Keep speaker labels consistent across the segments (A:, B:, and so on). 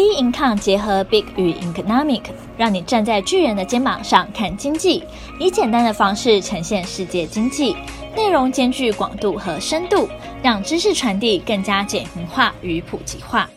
A: Bincom 结合 Big 与 Economic，让你站在巨人的肩膀上看经济，以简单的方式呈现世界经济，内容兼具广度和深度，让知识传递更加简明化与普及化。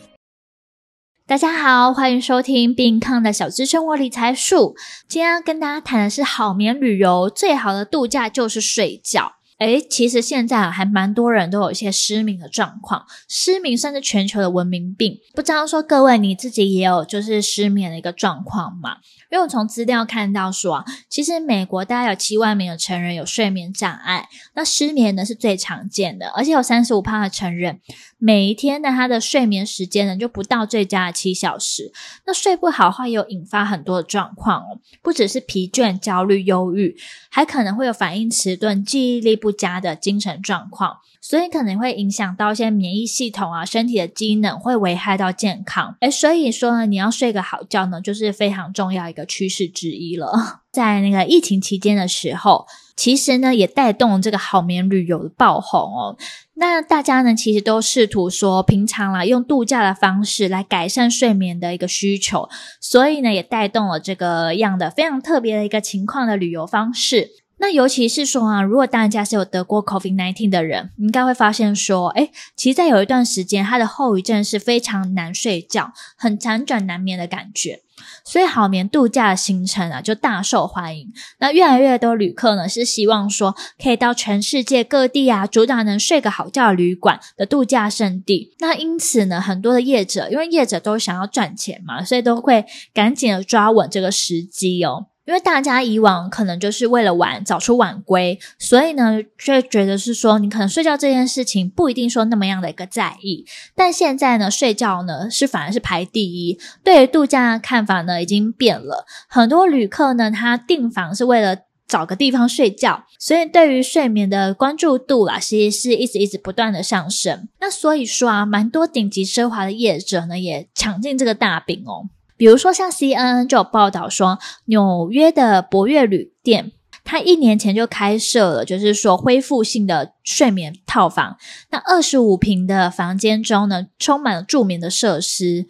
A: 大家好，欢迎收听 Bincom 的小资生活理财树。今天要跟大家谈的是好眠旅游，最好的度假就是睡觉。诶，其实现在还蛮多人都有一些失眠的状况，失眠算是全球的文明病。不知道说各位你自己也有就是失眠的一个状况吗？因为我从资料看到说，其实美国大概有七万名的成人有睡眠障碍，那失眠呢是最常见的，而且有三十五趴的成人每一天呢他的睡眠时间呢就不到最佳的七小时，那睡不好的话也有引发很多的状况哦，不只是疲倦、焦虑、忧郁，还可能会有反应迟钝、记忆力不佳的精神状况，所以可能会影响到一些免疫系统啊，身体的机能会危害到健康。诶，所以说呢，你要睡个好觉呢，就是非常重要一个趋势之一了。在那个疫情期间的时候，其实呢也带动了这个好眠旅游的爆红哦。那大家呢其实都试图说，平常啦用度假的方式来改善睡眠的一个需求，所以呢也带动了这个样的非常特别的一个情况的旅游方式。那尤其是说啊，如果大家是有得过 COVID-19 的人，应该会发现说，诶，其实在有一段时间，他的后遗症是非常难睡觉，很辗转难眠的感觉。所以好眠度假的行程啊，就大受欢迎。那越来越多旅客呢，是希望说可以到全世界各地啊，主打能睡个好觉的旅馆的度假胜地。那因此呢，很多的业者，因为业者都想要赚钱嘛，所以都会赶紧的抓稳这个时机哦。因为大家以往可能就是为了玩早出晚归，所以呢，就觉得是说你可能睡觉这件事情不一定说那么样的一个在意。但现在呢，睡觉呢是反而是排第一。对于度假的看法呢已经变了，很多旅客呢他订房是为了找个地方睡觉，所以对于睡眠的关注度啦，其实是一直一直不断的上升。那所以说啊，蛮多顶级奢华的业者呢也抢进这个大饼哦。比如说，像 CNN 就有报道说，纽约的博悦旅店，它一年前就开设了，就是说恢复性的睡眠套房。那二十五平的房间中呢，充满了助眠的设施。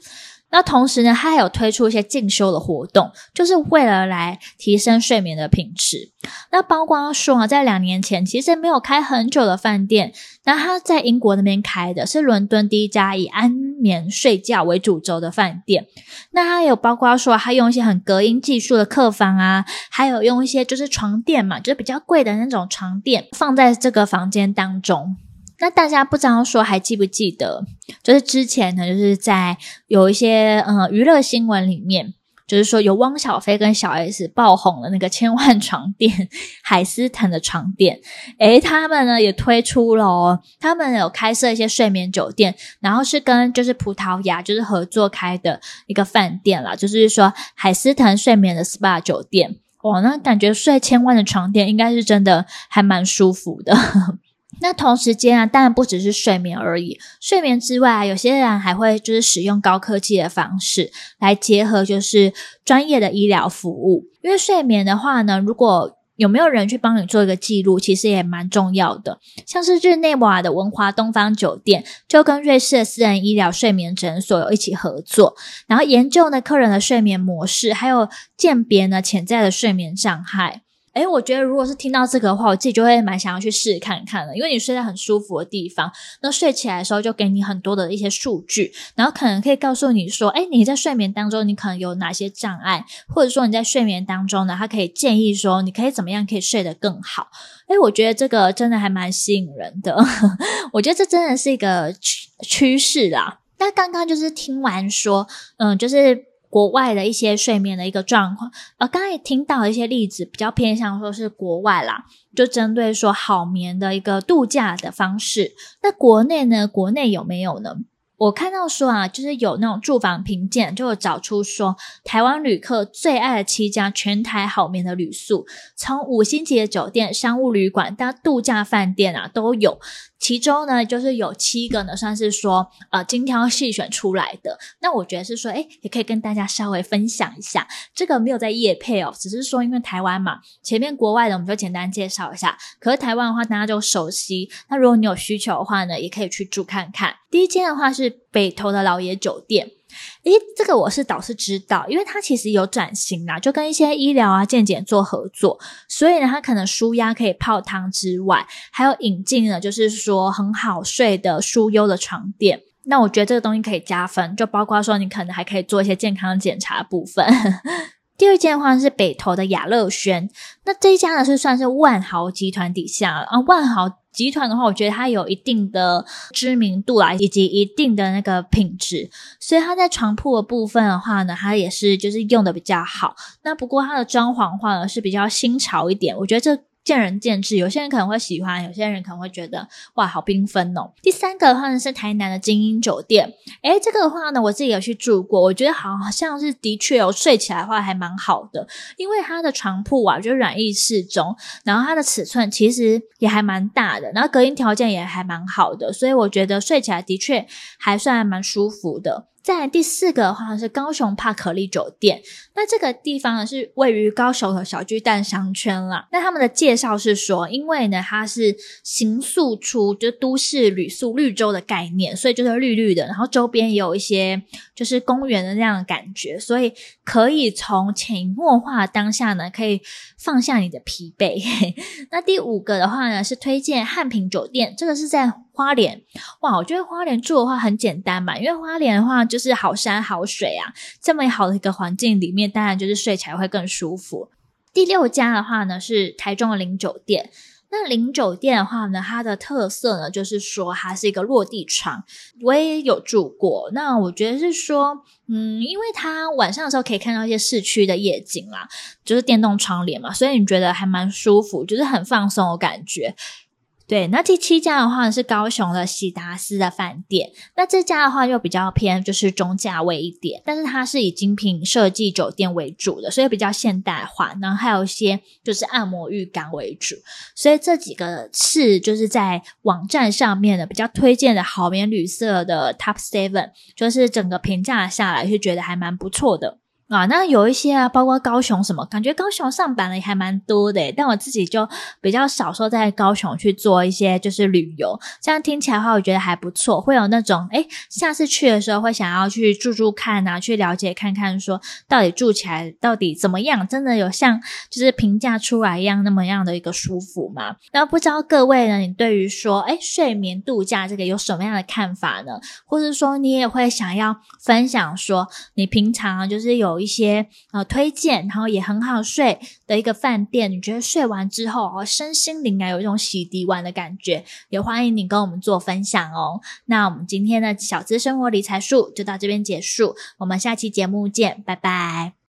A: 那同时呢，它还有推出一些进修的活动，就是为了来提升睡眠的品质。那包括说啊，在两年前其实没有开很久的饭店，那它在英国那边开的是伦敦第一家以安眠睡觉为主轴的饭店。那它有包括说，它用一些很隔音技术的客房啊，还有用一些就是床垫嘛，就是比较贵的那种床垫放在这个房间当中。那大家不知道说还记不记得，就是之前呢，就是在有一些呃娱乐新闻里面，就是说有汪小菲跟小 S 爆红了那个千万床垫 海思腾的床垫，诶，他们呢也推出了哦，他们有开设一些睡眠酒店，然后是跟就是葡萄牙就是合作开的一个饭店啦，就是说海思腾睡眠的 SPA 酒店，哇，那感觉睡千万的床垫应该是真的还蛮舒服的。那同时间啊，当然不只是睡眠而已。睡眠之外啊，有些人还会就是使用高科技的方式来结合，就是专业的医疗服务。因为睡眠的话呢，如果有没有人去帮你做一个记录，其实也蛮重要的。像是日内瓦的文华东方酒店，就跟瑞士的私人医疗睡眠诊所有一起合作，然后研究呢客人的睡眠模式，还有鉴别呢潜在的睡眠障碍。诶，我觉得如果是听到这个的话，我自己就会蛮想要去试看看的。因为你睡在很舒服的地方，那睡起来的时候就给你很多的一些数据，然后可能可以告诉你说，诶，你在睡眠当中你可能有哪些障碍，或者说你在睡眠当中呢，它可以建议说你可以怎么样可以睡得更好。诶，我觉得这个真的还蛮吸引人的。我觉得这真的是一个趋趋势啦。那刚刚就是听完说，嗯，就是。国外的一些睡眠的一个状况，呃，刚才也听到一些例子，比较偏向说是国外啦，就针对说好眠的一个度假的方式。那国内呢？国内有没有呢？我看到说啊，就是有那种住房评鉴，就有找出说台湾旅客最爱的七家全台好眠的旅宿，从五星级的酒店、商务旅馆到度假饭店啊，都有。其中呢，就是有七个呢，算是说呃精挑细选出来的。那我觉得是说，诶，也可以跟大家稍微分享一下。这个没有在业配哦，只是说因为台湾嘛，前面国外的我们就简单介绍一下。可是台湾的话，大家就熟悉。那如果你有需求的话呢，也可以去住看看。第一间的话是北投的老爷酒店。诶，这个我是倒是知道，因为它其实有转型啦，就跟一些医疗啊、健检做合作，所以呢，它可能舒压可以泡汤之外，还有引进了就是说很好睡的舒优的床垫。那我觉得这个东西可以加分，就包括说你可能还可以做一些健康检查的部分。第二间的话是北投的雅乐轩，那这一家呢是算是万豪集团底下啊。万豪集团的话，我觉得它有一定的知名度啦，以及一定的那个品质，所以它在床铺的部分的话呢，它也是就是用的比较好。那不过它的装潢的话呢是比较新潮一点，我觉得这。见仁见智，有些人可能会喜欢，有些人可能会觉得哇，好缤纷哦。第三个的话呢是台南的精英酒店，诶，这个的话呢我自己有去住过，我觉得好像是的确有睡起来的话还蛮好的，因为它的床铺啊就软硬适中，然后它的尺寸其实也还蛮大的，然后隔音条件也还蛮好的，所以我觉得睡起来的确还算蛮舒服的。在第四个的话是高雄帕可利酒店，那这个地方呢是位于高雄的小巨蛋商圈啦。那他们的介绍是说，因为呢它是行宿出就都市旅宿绿洲的概念，所以就是绿绿的，然后周边也有一些就是公园的那样的感觉，所以可以从潜移默化当下呢可以放下你的疲惫。那第五个的话呢是推荐汉品酒店，这个是在。花莲，哇，我觉得花莲住的话很简单嘛，因为花莲的话就是好山好水啊，这么好的一个环境里面，当然就是睡起来会更舒服。第六家的话呢是台中的林酒店，那林酒店的话呢，它的特色呢就是说它是一个落地窗，我也有住过，那我觉得是说，嗯，因为它晚上的时候可以看到一些市区的夜景啦，就是电动窗帘嘛，所以你觉得还蛮舒服，就是很放松的感觉。对，那第七家的话是高雄的喜达斯的饭店，那这家的话又比较偏就是中价位一点，但是它是以精品设计酒店为主的，所以比较现代化，然后还有一些就是按摩浴缸为主，所以这几个是就是在网站上面的比较推荐的好眠旅社的 Top Seven，就是整个评价下来是觉得还蛮不错的。啊，那有一些啊，包括高雄什么，感觉高雄上版的也还蛮多的，但我自己就比较少说在高雄去做一些就是旅游，这样听起来的话，我觉得还不错，会有那种诶，下次去的时候会想要去住住看啊，去了解看看说到底住起来到底怎么样，真的有像就是评价出来一样那么样的一个舒服吗？那不知道各位呢，你对于说诶，睡眠度假这个有什么样的看法呢？或者说你也会想要分享说你平常就是。有一些呃推荐，然后也很好睡的一个饭店，你觉得睡完之后哦，身心灵啊有一种洗涤完的感觉，也欢迎你跟我们做分享哦。那我们今天的小资生活理财术就到这边结束，我们下期节目见，拜拜。